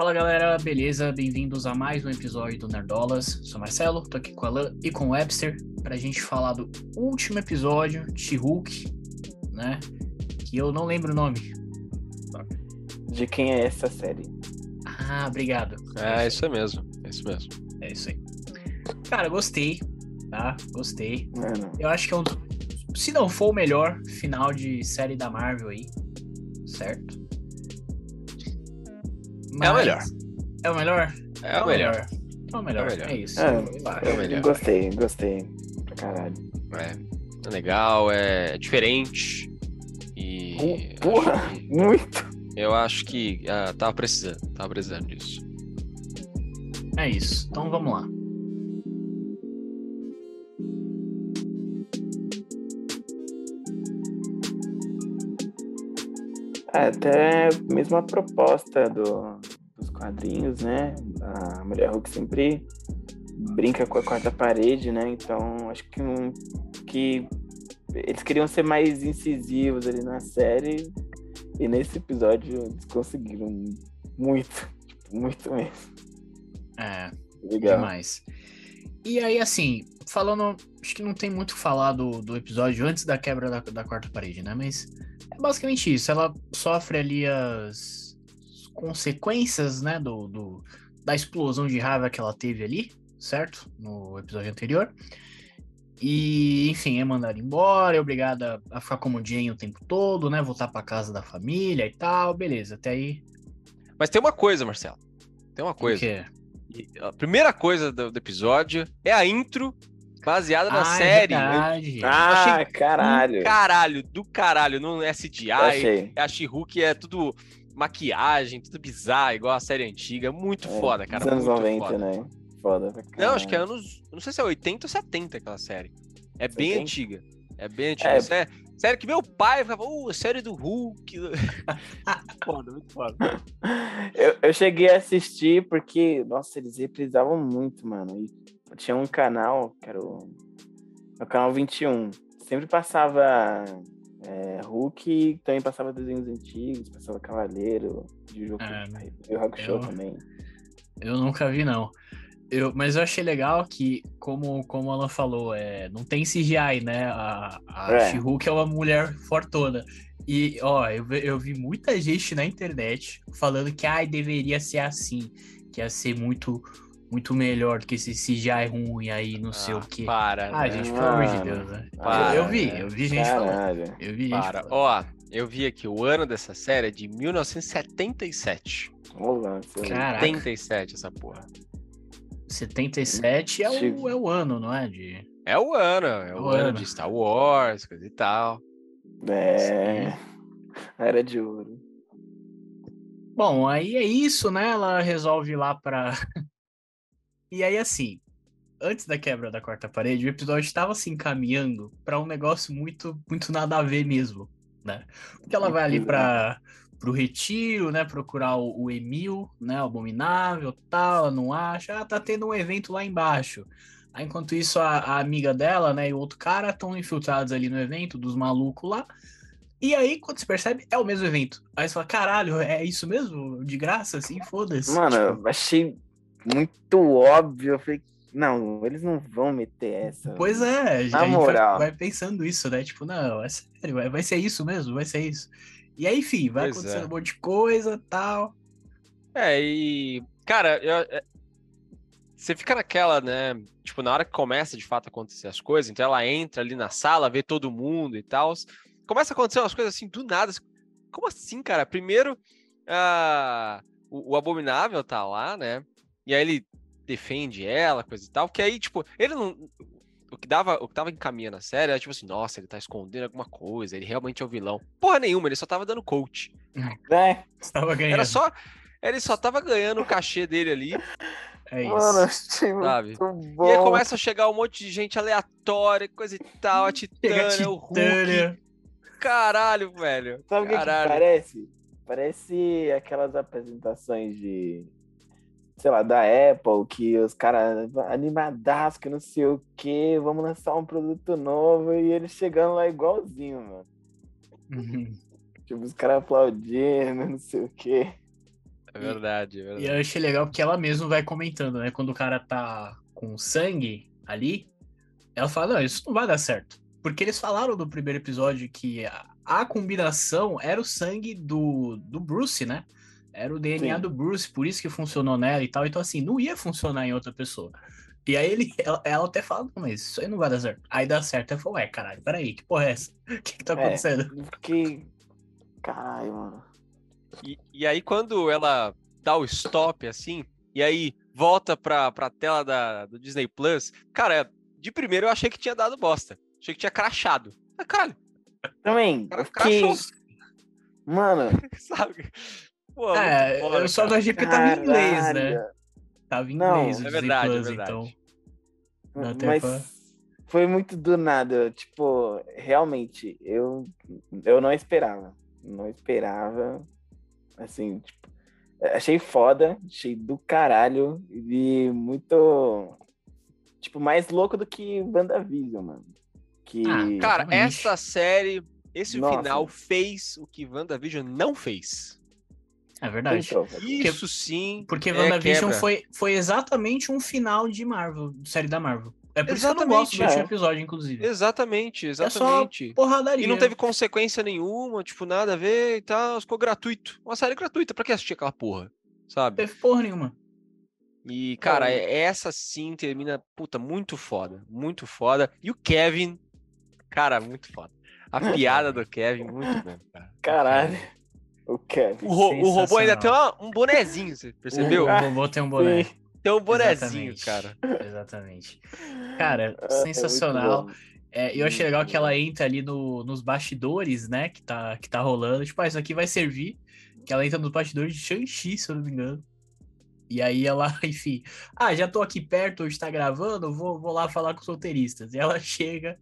Fala galera, beleza? Bem-vindos a mais um episódio do Nerdolas. Sou Marcelo, tô aqui com o Alan e com o Webster pra gente falar do último episódio de Hulk, né? Que eu não lembro o nome. De quem é essa série? Ah, obrigado. É, isso é mesmo. É isso mesmo. É isso aí. Cara, gostei, tá? Gostei. Mano, Eu acho que é um. Se não for o melhor final de série da Marvel aí, certo? É o melhor. É o melhor? É o melhor. É o melhor. É o melhor. É isso. É, é o melhor. gostei, gostei. Pra caralho. É, é legal, é diferente. E. Porra, que- muito. eu acho que ah, tava precisando. Tava precisando disso. É isso. Então vamos lá. É, até mesmo a proposta do, quadrinhos, né? A Mulher Hulk sempre brinca com a quarta parede, né? Então acho que, um, que eles queriam ser mais incisivos ali na série. E nesse episódio eles conseguiram muito, tipo, muito mesmo. É, Legal. demais. E aí, assim, falando. Acho que não tem muito o que falar do, do episódio antes da quebra da, da quarta parede, né? Mas é basicamente isso. Ela sofre ali as consequências, né? Do, do, da explosão de raiva que ela teve ali, certo? No episódio anterior. E, enfim, é mandada embora, é obrigada a ficar como Jane o tempo todo, né? Voltar pra casa da família e tal, beleza. Até aí. Mas tem uma coisa, Marcelo. Tem uma o coisa. quê? E A primeira coisa do, do episódio é a intro baseada na Ah, é série. verdade. Ah, achei caralho. Do caralho, do caralho. Não é CGI. Achei. A She-Hulk é tudo maquiagem, tudo bizarro, igual a série antiga. Muito É, foda, cara. Anos muito 90, foda. né? Foda Não, acho que é anos. Não sei se é 80 ou 70 aquela série. É bem 70? antiga. É bem antiga. É. Série que meu pai falava, uh, série do Hulk. foda, muito foda. Eu, eu cheguei a assistir porque, nossa, eles reprisavam muito, mano. E tinha um canal, que era o, o canal 21. Sempre passava é, Hulk, também passava desenhos antigos, passava Cavaleiro, de jogo É, e o Rock Show eu- também. Eu nunca vi, não. Eu, mas eu achei legal que, como, como ela falou, é, não tem CGI, né? A, a É. She-Hulk é uma mulher fortona. E, ó, eu, eu vi muita gente na internet falando que, ai, deveria ser assim. Que ia ser muito, muito melhor do que esse CGI ruim aí, não sei o Ah, quê. Para, Ah, né? gente, pelo amor de Mano. Deus, né? Para, eu, eu vi, eu vi gente falando. Caralho. Eu vi gente Para. falando. Ó, eu vi aqui, o ano dessa série é de 1977. Vamos lá. seu- Caraca. 77 essa porra. 77 é o, é o ano, não é? De... É o ano, é o, O ano ano. de Star Wars, coisa e tal. É. Era de ouro. Bom, aí é isso, né? Ela resolve ir lá pra. E aí, assim, antes da quebra da quarta parede, o episódio estava se encaminhando pra um negócio muito, muito nada a ver mesmo, né? Porque ela vai ali para pro retiro, né? Procurar o, o Emil, né? O abominável, tal, ela não acha. Ah, tá tendo um evento lá embaixo. Aí, enquanto isso, a, a amiga dela, né, e o outro cara estão infiltrados ali no evento, dos malucos lá. E aí, quando se percebe, é o mesmo evento. Aí você fala, caralho, é isso mesmo? De graça, assim, foda-se. Mano, Tipo, achei muito óbvio. Eu falei, não, eles não vão meter essa. pois é, a gente Na moral. vai, pensando isso, né? Tipo, não, é sério, vai, vai ser isso mesmo, vai ser isso. E aí, enfim, vai Pois acontecendo é. um monte de coisa tal. É, e. Cara, eu- é- você fica naquela, né? Tipo, na hora que começa de fato a acontecer as coisas, então ela entra ali na sala, vê todo mundo e tal. Começa a acontecer umas coisas assim, do nada. Como assim, cara? Primeiro, ah, o, o Abominável tá lá, né? E aí ele defende ela, coisa e tal. Que aí, tipo, ele não. O que, dava, o que tava encaminhando a série era tipo assim, nossa, ele tá escondendo alguma coisa, ele realmente é o vilão. Porra nenhuma, ele só tava dando coach. É, Estava ganhando. Era só. Ele só tava ganhando o cachê dele ali, É isso. mano, achei Sabe? muito bom. E aí começa a chegar um monte de gente aleatória, coisa e tal, a Titânia, a o Hulk. Titânia. Caralho, velho. Sabe o que, parece? Parece aquelas apresentações de, sei lá, da Apple, que os caras animadaços, que não sei o que, vamos lançar um produto novo, e eles chegando lá igualzinho, mano. Uhum. Tipo, os caras aplaudindo, não sei o que. É verdade, é E verdade. eu achei legal porque ela mesma vai comentando, né? Quando o cara tá com sangue ali, ela fala, não, isso não vai dar certo. Porque eles falaram no primeiro episódio que a, a combinação era o sangue do, do Bruce, né? Era o DNA Sim. do Bruce, por isso que funcionou nela e tal. Então, assim, não ia funcionar em outra pessoa. E aí ele, ela, ela até fala, "Não, mas isso aí não vai dar certo. Aí dá certo. Aí falou, ué, caralho, peraí, que porra é essa? O que que tá É. acontecendo? Que. Caralho, mano. E, e aí, quando ela dá o stop, assim, e aí volta pra, pra tela da, do Disney Plus, cara, de primeiro eu achei que tinha dado bosta. Achei que tinha crachado. Mas, caralho, Também, cara crachou, Mano. sabe? Pô, É, foda, eu só cara. não achei porque tava em inglês, né? Tava em Não, inglês é verdade, é Plus, verdade. então. Mas pra- foi muito do nada. Tipo, realmente, eu, eu não esperava. Não esperava. Assim, tipo, achei foda, achei do caralho. E muito. Tipo, mais louco do que WandaVision, mano. Que. Ah, Cara, essa série, esse Nossa. final fez o que WandaVision não fez. É verdade. Então, Isso sim. Porque é WandaVision foi, foi exatamente um final de Marvel, de série da Marvel. É por isso que eu não Exatamente, gosto do último é. episódio, inclusive. Exatamente, É só exatamente. porradaria. E não teve consequência nenhuma, tipo, nada a ver e tal, ficou gratuito. Uma série gratuita, pra que assistir aquela porra? Sabe? teve porra nenhuma. E, cara, É. é- essa sim termina, puta, muito foda. Muito foda. E o Kevin, cara, muito foda. A piada do Kevin, muito bom, cara. Caralho. O Kevin. O, ro- o robô ainda tem uma- um bonezinho, você percebeu? O robô tem um boné. Sim. Tem um bonezinho, Exatamente. cara. Exatamente. Cara, é muito sensacional. É, e eu achei legal que ela entra ali no- nos bastidores, né? Que tá, que tá rolando. Tipo, ah, isso aqui vai servir. Que ela entra nos bastidores de Shang-Chi, se eu não me engano. E aí ela, enfim, ah, já tô aqui perto, hoje tá gravando, vou, vou lá falar com os roteiristas. E ela chega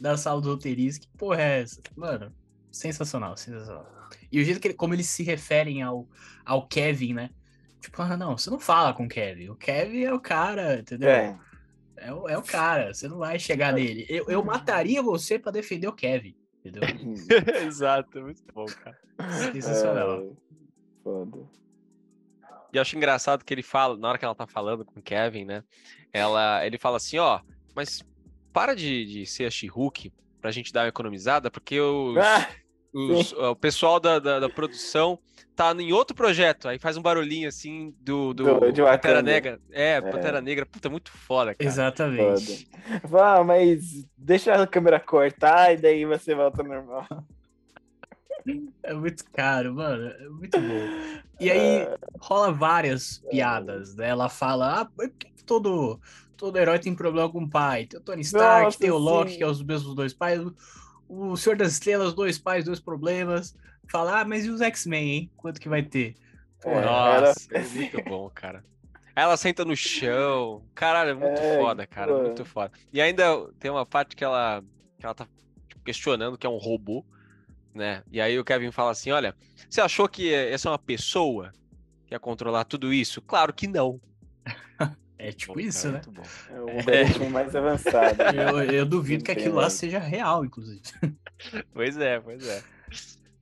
da sala dos roteiristas, que porra é essa? Mano, sensacional, sensacional. E o jeito que ele- como eles se referem ao, ao Kevin, né? Tipo, ah, não, você não fala com o Kevin. O Kevin é o cara, entendeu? É. É, o, é o cara, você não vai chegar nele. Eu, eu mataria você pra defender o Kevin, entendeu? Exato, muito bom, cara. Sensacional. É, Foda. E eu acho engraçado que ele fala, na hora que ela tá falando com o Kevin, né? Ela, ele fala assim, ó, mas para de, de ser a She-Hulk pra gente dar uma economizada, porque os, Ah, os- o pessoal da, da, da produção tá em outro projeto, aí faz um barulhinho assim do, do, Do- de Pantera. Negra. É, Pantera Negra, puta, muito foda, cara. Exatamente. Vá, mas deixa a câmera cortar e daí você volta ao normal. É muito caro, mano. É muito bom. E aí rola várias piadas, né? Ela fala, ah, por que que todo, todo herói tem problema com o pai? Tem o Tony Stark, Nossa, tem o Loki, sim. que é os mesmos dois pais. O- Senhor das Estrelas, dois pais, dois problemas. Fala, ah, mas e os X-Men, hein? Quanto que vai ter? É, Nossa, era- é muito bom, cara. Aí ela senta no chão. Caralho, é muito É, foda, cara. pô. Muito foda. E ainda tem uma parte que ela, que ela tá tipo, questionando que é um robô, né? E aí o Kevin fala assim: olha, você achou que essa é uma pessoa que ia controlar tudo isso? Claro que não. É tipo Bom, isso, cara, né? Muito bom. É o algoritmo mais avançado. Eu, eu duvido que aquilo lá seja real, inclusive. Pois é, pois é.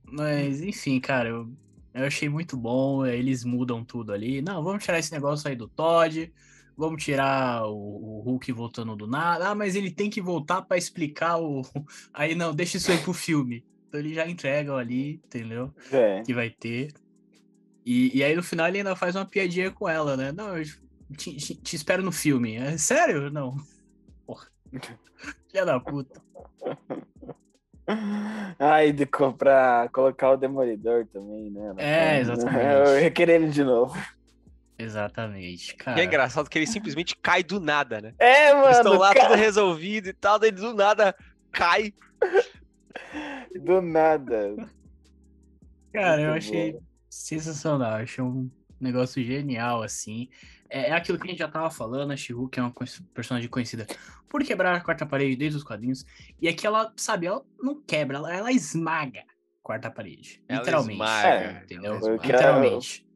Mas, enfim, cara, eu, eu achei muito bom. Eles mudam tudo ali. Não, vamos tirar esse negócio aí do Todd. Vamos tirar o, o Hulk voltando do nada. Ah, mas ele tem que voltar pra explicar o. Aí não, deixa isso aí pro filme. Então eles já entregam ali, entendeu? É. Que vai ter. E, e aí no final ele ainda faz uma piadinha com ela, né? Não, eu te, te- te espero no filme. É sério? Não. Porra. Filha da puta. Ai, de comprar, colocar o Demolidor também, né? É, exatamente. Eu ia querer ele de novo. Exatamente, E cara. é engraçado que ele simplesmente cai do nada, né? É, mano. Eles estão lá cara, tudo resolvido e tal, daí do nada cai. Do nada. Cara, eu Muito achei bom. sensacional, achei um negócio genial, assim. É, é aquilo que a gente já tava falando, a She-Hulk é uma personagem conhecida por quebrar a quarta parede desde os quadrinhos. E aqui ela, sabe, ela não quebra, ela, ela esmaga a quarta parede. Ela literalmente. esmaga, É, entendeu? ela Foi que ela- Literalmente.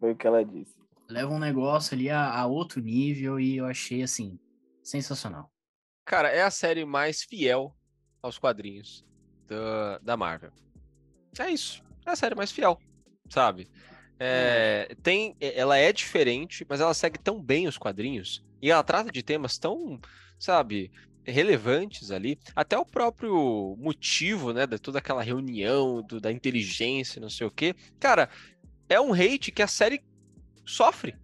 Foi o que ela disse. Leva um negócio ali a, a outro nível e eu achei, assim, sensacional. Cara, é a série mais fiel aos quadrinhos da, da Marvel. É isso. É a série mais fiel, sabe? É, tem, ela é diferente, mas ela segue tão bem os quadrinhos e ela trata de temas tão, sabe, relevantes ali. Até o próprio motivo, né, de toda aquela reunião, do, da inteligência, não sei o quê. Cara, é um hate que a série sofre.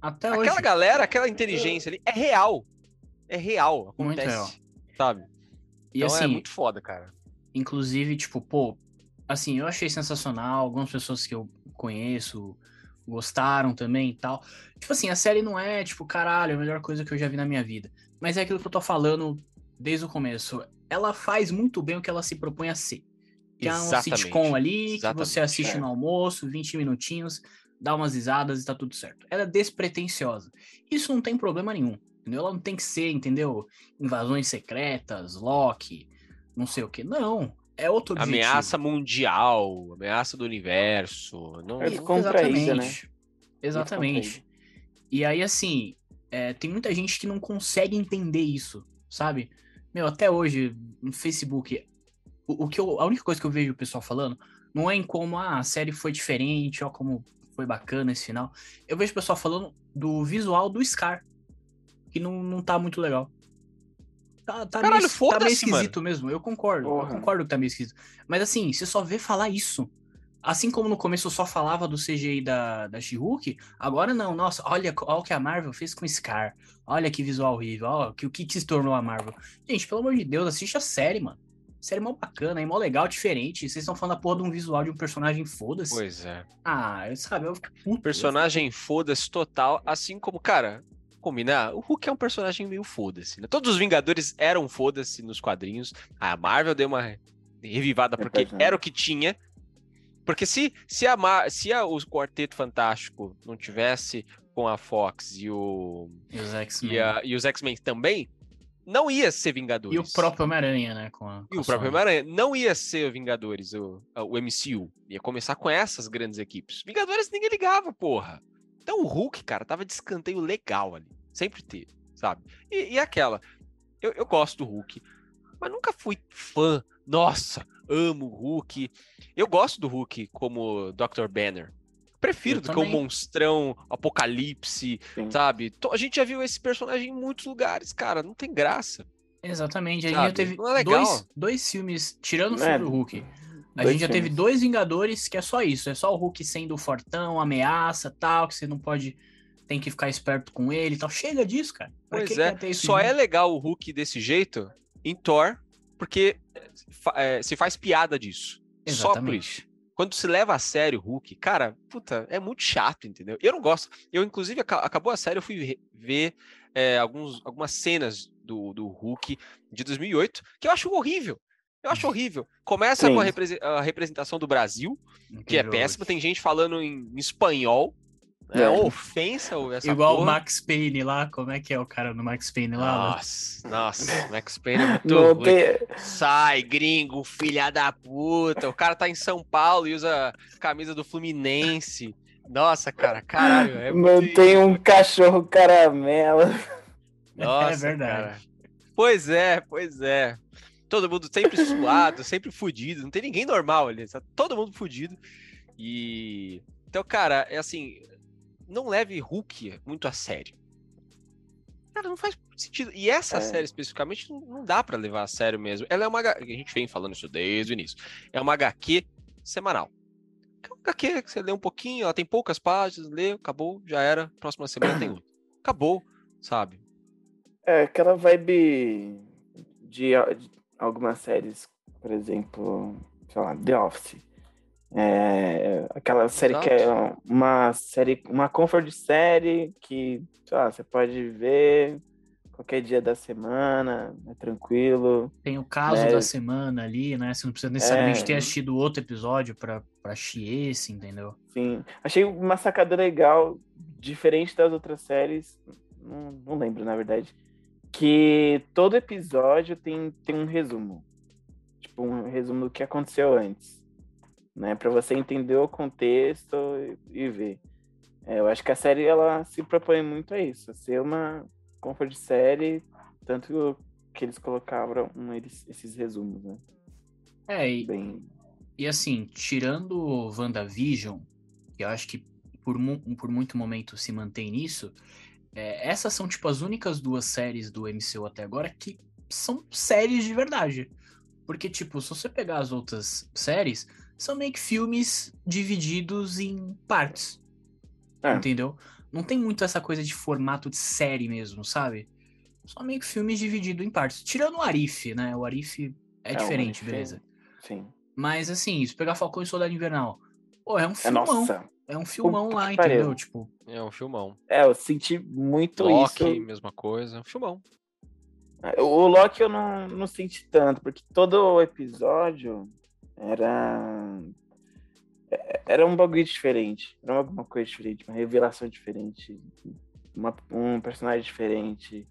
Até Aquela hoje. galera, aquela inteligência ali é real. É real, Muito acontece. real. Sabe? E então assim, é muito foda, cara. inclusive, tipo, pô, assim, eu achei sensacional. Algumas pessoas que eu conheço gostaram também e tal. Tipo assim, a série não é, tipo, caralho, a melhor coisa que eu já vi na minha vida. Mas é aquilo que eu tô falando desde o começo. Ela faz muito bem o que ela se propõe a ser. Que é um Exatamente. sitcom ali, que Exatamente, você assiste é. no almoço, 20 minutinhos, dá umas risadas e tá tudo certo. Ela é despretensiosa. Isso não tem problema nenhum. Entendeu? Ela não tem que ser, entendeu? Invasões secretas, Loki, não sei o que. Não. É outro objetivo. Ameaça mundial, ameaça do universo. Não... É E- descontraída, né? Exatamente. Exatamente. E aí, assim, é, tem muita gente que não consegue entender isso, sabe? Meu, até hoje, no Facebook, o, o que eu, a única coisa que eu vejo o pessoal falando não é em como ah, a série foi diferente, ó, como foi bacana esse final. Eu vejo o pessoal falando do visual do Scar, que não, não tá muito legal. Tá, tá Caralho, meio, tá foda-se, meio esquisito mesmo, eu concordo. Porra. Eu concordo que tá meio esquisito. Mas assim, você só vê falar isso. Assim como no começo eu só falava do CGI da, da She-Hulk, agora não. Nossa, olha, olha o que a Marvel fez com Scar. Olha que visual horrível. Olha que, o que, que se tornou a Marvel. Gente, pelo amor de Deus, assiste a série, mano. Série mó bacana, aí, mó legal, diferente. Vocês estão falando da porra de um visual de um personagem foda-se. Pois é. Ah, sabe, eu fico puto. Personagem foda-se total, assim como, cara, combinar, o Hulk é um personagem meio foda-se, né? Todos os Vingadores eram foda-se nos quadrinhos. A Marvel deu uma revivada porque Verdade. era o que tinha. Porque se, se, a, Mar- se a, o Quarteto Fantástico não tivesse com a Fox e, o, E os X-Men. a- e os X-Men também, não ia ser Vingadores. E o próprio Homem-Aranha, né? Com a, com E o próprio. Homem-Aranha não ia ser Vingadores, o, o MCU. Ia começar com essas grandes equipes. Vingadores ninguém ligava, porra. Então o Hulk, cara, tava de escanteio legal ali. Sempre teve, sabe? E, e aquela. Eu, eu gosto do Hulk, mas nunca fui fã. Nossa, amo o Hulk. Eu gosto do Hulk como Dr. Banner. Prefiro Eu do que o também. monstrão, Apocalipse, Sim. sabe? To- A gente já viu esse personagem em muitos lugares, cara. Não tem graça. Exatamente. A gente teve é dois, dois filmes, tirando o É, filme do Hulk. A dois gente já teve dois Vingadores que é só isso. É só o Hulk sendo fortão, ameaça tal, que você não pode. Tem que ficar esperto com ele e tal. Chega disso, cara. Pra Pois é, só é legal o Hulk desse jeito em Thor, porque é, se faz piada disso. Só por isso. Exatamente. Quando se leva a sério o Hulk, cara, puta, é muito chato, entendeu? Eu não gosto. Eu, inclusive, aca- acabou a série, eu fui ver é, alguns, algumas cenas do, do Hulk de 2008, que eu acho horrível. Eu acho horrível. Começa com a, Sim. represe- a representação do Brasil, que é péssima. Tem gente falando em, espanhol. É, É. uma ofensa essa Igual o porra. Max Payne lá. Como é que é o cara do Max Payne lá? Nossa, nossa, Max Payne é muito tem... Sai, gringo, filha da puta. O cara tá em São Paulo e usa camisa do Fluminense. Nossa, cara, caralho. É muito isso. um cachorro caramelo. Nossa, é verdade. cara. Pois é, pois é. Todo mundo sempre suado, sempre fudido. Não tem ninguém normal ali. Tá todo mundo fudido. E. Então, cara, é assim. Não leve Hulk muito a sério. Cara, não faz sentido. E essa É. série especificamente não, dá pra levar a sério mesmo. Ela é uma. A gente vem falando isso desde o início. É uma HQ semanal. É uma HQ que você lê um pouquinho, ela tem poucas páginas, lê, acabou, já era. Próxima semana tem outra. Acabou, sabe? É, aquela vibe de, de algumas séries, por exemplo, sei lá, The Office. É, aquela série que é uma série, uma comfort série que, sei lá, você pode ver qualquer dia da semana, é tranquilo. Tem o caso É. da semana ali, né? Você não precisa necessariamente É. ter assistido outro episódio pra, pra assistir esse, entendeu? Sim, achei uma sacada legal, diferente das outras séries, não, não lembro, na verdade, que todo episódio tem, tem um resumo. Tipo, um resumo do que aconteceu antes. Né, para você entender o contexto e, e ver. É, eu acho que a série ela se propõe muito a isso, ser uma comfort série, tanto que eles colocavam eles- esses resumos, né? É, e, Bem, e assim, tirando o WandaVision, que eu acho que por, por muito momento se mantém nisso, é, essas são, tipo, as únicas duas séries do MCU até agora que são séries de verdade. Porque, tipo, se você pegar as outras séries, são meio que filmes divididos em partes. É. Entendeu? Não tem muito essa coisa de formato de série mesmo, sabe? Só meio que filmes divididos em partes. Tirando o Arif, né? O Arif é, é diferente, beleza. Sim. Mas assim, se pegar Falcão e Soldado Invernal, pô, é um é filmão. É, nossa. É um filmão lá, entendeu? Pariu. Tipo. É um filmão. É, eu senti muito Loki, isso. mesma coisa, um filmão. É, o Loki eu não, não senti tanto, porque todo o episódio era. É, era um bagulho diferente. Era alguma coisa diferente, uma revelação diferente. Uma, um personagem diferente.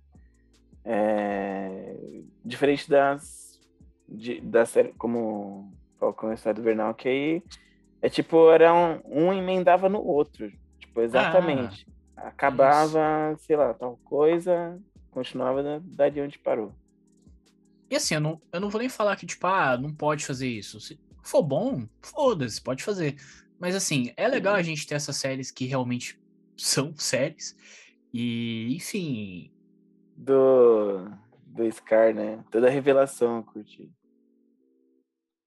É, diferente das. De, da série, como Falcão e do Vernal, que aí é tipo, era um, um emendava no outro. Tipo, exatamente. Ah, Acabava, isso. sei lá, tal coisa, continuava dali onde parou. E assim, eu não, eu não vou nem falar que, tipo, ah, não pode fazer isso. Se for bom, foda-se, pode fazer. Mas assim, é legal a gente ter essas séries que realmente são séries. E, enfim. Do. Do Scar, né? Toda a revelação, eu curti.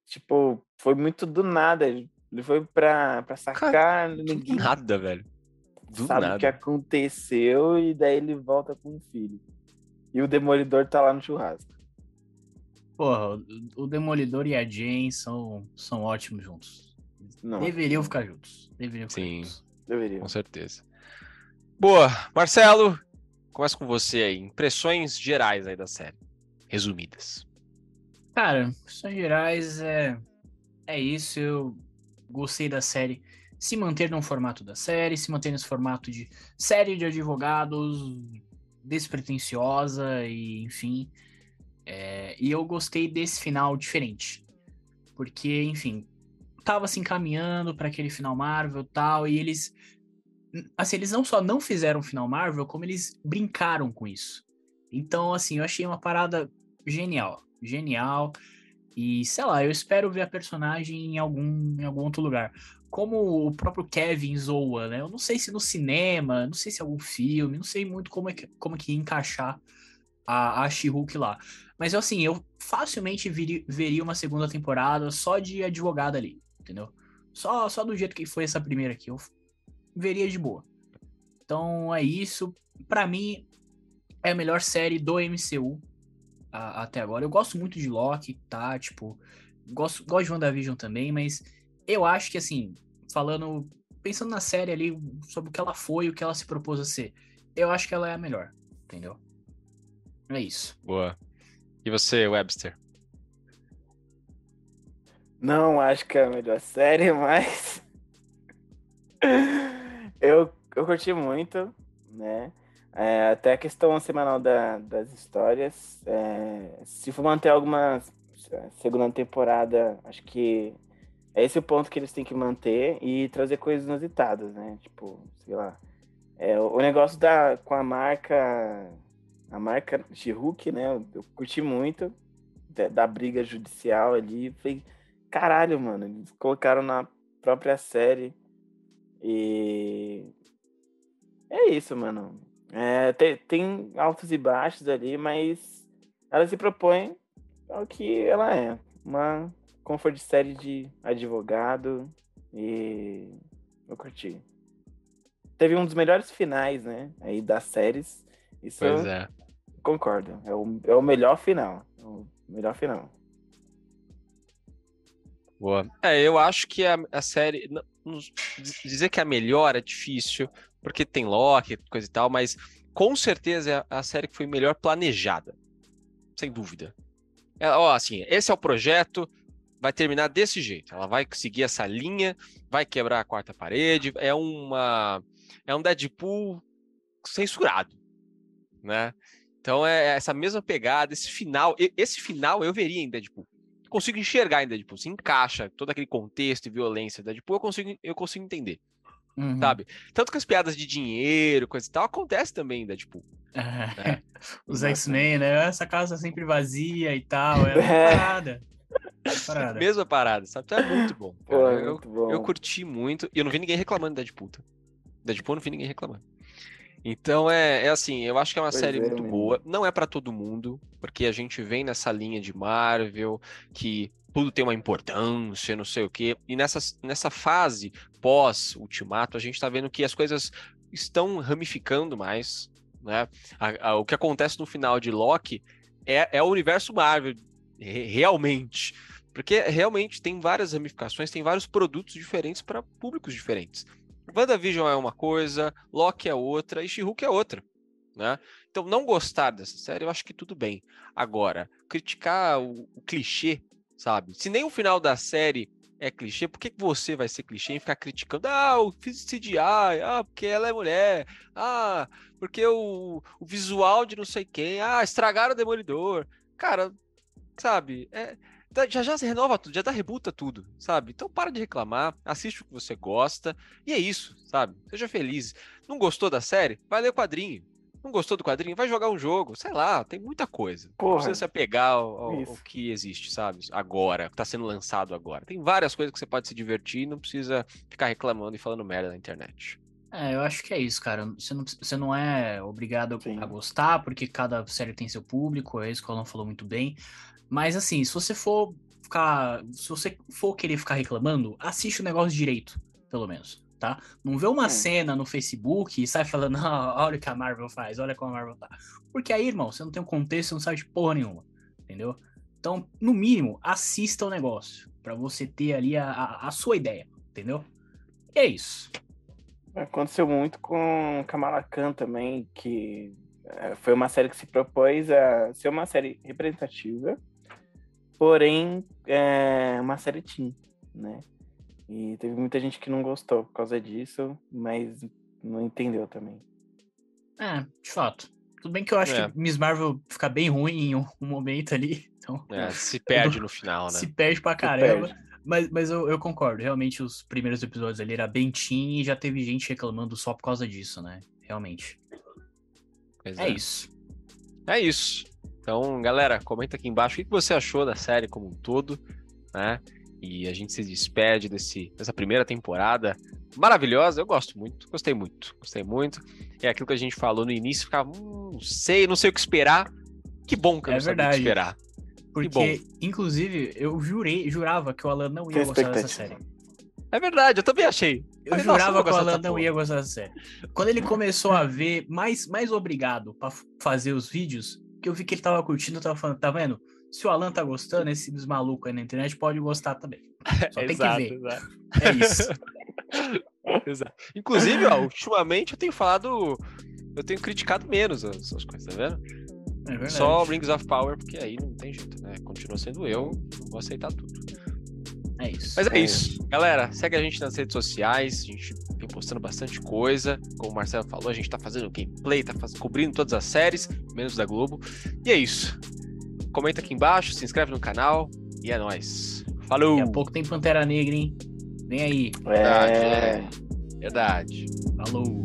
Tipo, foi muito do nada. Ele foi pra, pra sacar. Cara, ninguém... Nada, velho. Do sabe nada. o que aconteceu e daí ele volta com o filho. E o Demolidor tá lá no churrasco. Porra, o Demolidor e a Jane são, são ótimos juntos. Não. Deveriam ficar juntos. Deveriam ficar Sim, juntos. Deveriam. Com certeza. Boa. Marcelo, começa com você aí. Impressões gerais aí da série. Resumidas. Cara, impressões gerais é, é isso. Eu gostei da série se manter no formato da série, se manter nesse formato de série de advogados despretensiosa e enfim. É, e eu gostei desse final diferente. Porque, enfim, tava se encaminhando para aquele final Marvel tal, e eles. Assim, eles não só não fizeram o final Marvel, como eles brincaram com isso. Então, assim, eu achei uma parada genial. Genial. E, sei lá, eu espero ver a personagem em algum, em algum outro lugar. Como o próprio Kevin zoa, né? Eu não sei se no cinema, não sei se algum filme, não sei muito como é que, como é que ia encaixar a, a She-Hulk lá. Mas assim, eu facilmente viri, veria uma segunda temporada só de advogada ali, entendeu? Só, só do jeito que foi essa primeira aqui, eu veria de boa. Então é isso. Para mim, é a melhor série do MCU a, até agora. Eu gosto muito de Loki, tá? Tipo, gosto, gosto de WandaVision também, mas eu acho que, assim, falando, pensando na série ali, sobre o que ela foi, o que ela se propôs a ser, eu acho que ela é a melhor, entendeu? É isso. Boa. E você, Webster? Não acho que é a melhor série, mas. eu, eu curti muito, né? É, até a questão semanal da, das histórias. É, se for manter alguma segunda temporada, acho que é esse o ponto que eles têm que manter e trazer coisas inusitadas, né? Tipo, sei lá. É, o negócio da, com a marca a marca She-Hulk, né? Eu curti muito da, da, briga judicial ali. Falei, caralho, mano, eles colocaram na própria série. E é isso, mano. É, tem, tem altos e baixos ali, mas ela se propõe ao que ela é. Uma comfort série de advogado e eu curti. Teve um dos melhores finais, né? Aí das séries. Isso pois é. Concordo. É o, é o melhor final. É o melhor final. Boa. É, eu acho que a, a série. Dizer que é a melhor é difícil, porque tem Loki, coisa e tal, mas com certeza é a série que foi melhor planejada. Sem dúvida. É, ó, assim, esse é o projeto, vai terminar desse jeito. Ela vai seguir essa linha, vai quebrar a quarta parede. É uma. É um Deadpool censurado, né? Então é essa mesma pegada, esse final, esse final eu veria em Deadpool. Consigo enxergar em Deadpool, se encaixa todo aquele contexto e violência da Deadpool, eu consigo, eu consigo entender. Uhum. Sabe? Tanto que as piadas de dinheiro, coisa e tal, acontece também em Deadpool. É. Né? Os X-Men, né? Essa casa sempre vazia e tal, é, é. Parada. Mesma parada, sabe? Então é muito bom. Pô, é eu, muito bom. eu curti muito e eu não vi ninguém reclamando de Deadpool. Tá? Deadpool eu não vi ninguém reclamando. Então é, é assim, eu acho que é uma Pois série é, muito menino. boa. Não é pra todo mundo, porque a gente vem nessa linha de Marvel que tudo tem uma importância, não sei o quê. E nessa, nessa fase pós-Ultimato, a gente tá vendo que as coisas estão ramificando mais, né? A- a- o que acontece no final de Loki é, é o universo Marvel, re- realmente. Porque realmente tem várias ramificações, tem vários produtos diferentes para públicos diferentes. WandaVision é uma coisa, Loki é outra e She-Hulk é outra, né? Então, não gostar dessa série, eu acho que tudo bem. Agora, criticar o, o clichê, sabe? Se nem o final da série é clichê, por que você vai ser clichê e ficar criticando? Ah, eu fiz CGI, ah, porque ela é mulher, ah, porque o, o visual de não sei quem, ah, estragaram o Demolidor. Cara, sabe? É, já já se renova tudo, já dá rebuta tudo, sabe? Então para de reclamar, assiste o que você gosta e é isso, sabe? Seja feliz. Não gostou da série? Vai ler o quadrinho. Não gostou do quadrinho? Vai jogar um jogo. Sei lá, tem muita coisa. Não Porra. precisa se apegar ao, ao- ao que existe, sabe? Agora, que tá sendo lançado agora. Tem várias coisas que você pode se divertir e não precisa ficar reclamando e falando merda na internet. É, eu acho que é isso, cara. Você não, você não é obrigado Sim. a gostar, porque cada série tem seu público, é isso que o Alan falou muito bem. Mas assim, se você for ficar. Se você for querer ficar reclamando, assiste o negócio direito, pelo menos, tá? Não vê uma Hum. cena no Facebook e sai falando, ah, olha o que a Marvel faz, olha como a Marvel tá. Porque aí, irmão, você não tem um contexto, você não sabe de porra nenhuma, entendeu? Então, no mínimo, assista o negócio, pra você ter ali a, a, a sua ideia, entendeu? E é isso. Aconteceu muito com Kamala Khan também, que eh, foi uma série que se propôs a ser uma série representativa, porém é uma série teen, né? E teve muita gente que não gostou por causa disso, mas não entendeu também. É, de fato. Tudo bem que eu acho É. que Miss Marvel fica bem ruim em um, momento ali, então É, se perde no final, né? se perde pra caramba. perde. Mas, mas eu, eu concordo, realmente os primeiros episódios ali era bem teen e já teve gente reclamando só por causa disso, né? Realmente. Pois É isso. É isso. Então, galera, comenta aqui embaixo o que você achou da série como um todo, né? E a gente se despede desse, dessa primeira temporada maravilhosa. Eu gosto muito, gostei muito, gostei muito. É aquilo que a gente falou no início, ficava, hum, não sei, não sei o que esperar. Que bom que eu É não sabia o que esperar. Porque, inclusive, eu jurei, jurava que o Alan não ia gostar dessa série. É verdade, eu também achei. Eu Falei, jurava não que o Alan não ia gostar dessa série. Quando ele começou a ver mais, mais obrigado pra f- fazer os vídeos, que eu vi que ele tava curtindo, eu tava falando, tá vendo? Se o Alan tá gostando, esses malucos aí na internet pode gostar também. Só tem que Exato, ver. exato. É isso. Exato. Inclusive, ó, ultimamente eu tenho falado. Eu tenho criticado menos as, as coisas, tá vendo? É. Só Rings of Power, porque aí não tem jeito, né? Continua sendo eu, não vou aceitar tudo. É isso. Mas é É. isso. Galera, segue a gente nas redes sociais, a gente vem postando bastante coisa. Como o Marcelo falou, a gente tá fazendo gameplay, tá faz... cobrindo todas as séries, menos da Globo. E é isso. Comenta aqui embaixo, se inscreve no canal e é nóis. Falou! Daqui a pouco tem Pantera Negra, hein? Vem aí. Verdade, É... é. Verdade. Falou.